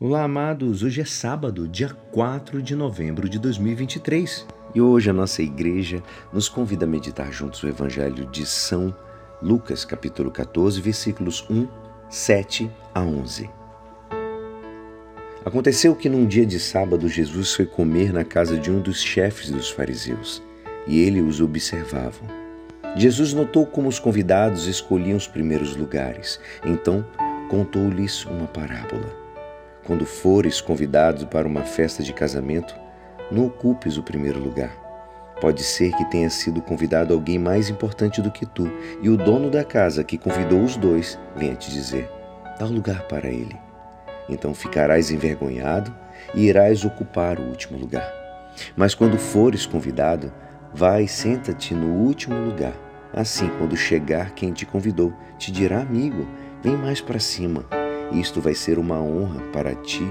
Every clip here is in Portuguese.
Olá, amados. Hoje é sábado, dia 4 de novembro de 2023. E hoje a nossa igreja nos convida a meditar juntos o Evangelho de São Lucas, capítulo 14, versículos 1, 7 a 11. Aconteceu que num dia de sábado Jesus foi comer na casa de um dos chefes dos fariseus, e ele os observava. Jesus notou como os convidados escolhiam os primeiros lugares, então contou-lhes uma parábola. Quando fores convidado para uma festa de casamento, não ocupes o primeiro lugar. Pode ser que tenha sido convidado alguém mais importante do que tu, e o dono da casa que convidou os dois venha te dizer: dá lugar para ele. Então ficarás envergonhado e irás ocupar o último lugar. Mas quando fores convidado, vai e senta-te no último lugar. Assim, quando chegar quem te convidou, te dirá: amigo, vem mais para cima isto vai ser uma honra para ti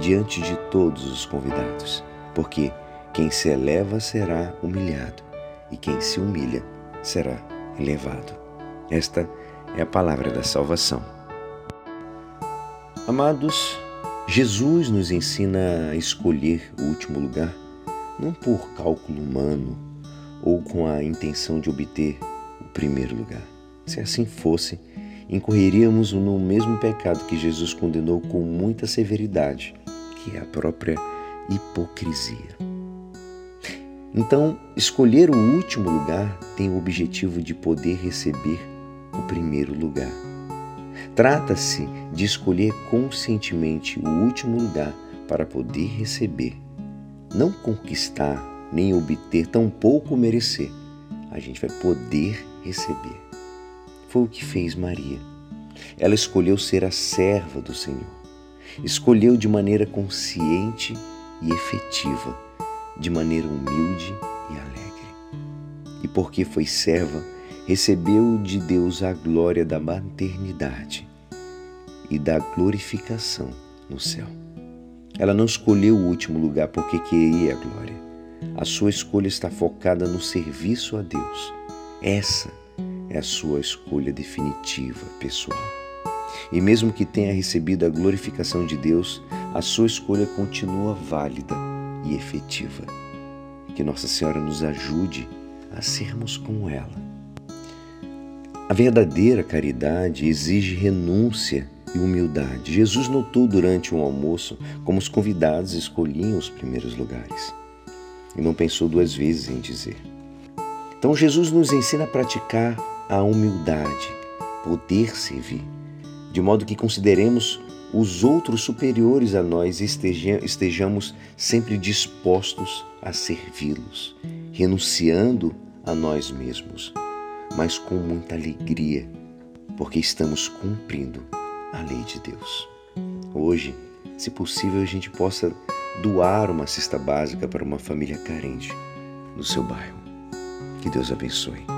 diante de todos os convidados, porque quem se eleva será humilhado e quem se humilha será elevado. Esta é a palavra da salvação. Amados, Jesus nos ensina a escolher o último lugar, não por cálculo humano ou com a intenção de obter o primeiro lugar. Se assim fosse, incorreríamos no mesmo pecado que Jesus condenou com muita severidade, que é a própria hipocrisia. Então, escolher o último lugar tem o objetivo de poder receber o primeiro lugar. Trata-se de escolher conscientemente o último lugar para poder receber, não conquistar nem obter, tampouco merecer. A gente vai poder receber. Foi o que fez Maria. Ela escolheu ser a serva do Senhor. Escolheu de maneira consciente e efetiva, de maneira humilde e alegre. E porque foi serva, recebeu de Deus a glória da maternidade e da glorificação no céu. Ela não escolheu o último lugar porque queria a glória. A sua escolha está focada no serviço a Deus. Essa é a sua escolha definitiva, pessoal. E mesmo que tenha recebido a glorificação de Deus, a sua escolha continua válida e efetiva. Que Nossa Senhora nos ajude a sermos como ela. A verdadeira caridade exige renúncia e humildade. Jesus notou durante um almoço como os convidados escolhiam os primeiros lugares e não pensou duas vezes em dizer. Então, Jesus nos ensina a praticar a humildade, poder servir, de modo que consideremos os outros superiores a nós e estejamos sempre dispostos a servi-los, renunciando a nós mesmos, mas com muita alegria, porque estamos cumprindo a lei de Deus. Hoje, se possível, a gente possa doar uma cesta básica para uma família carente no seu bairro. Que Deus abençoe.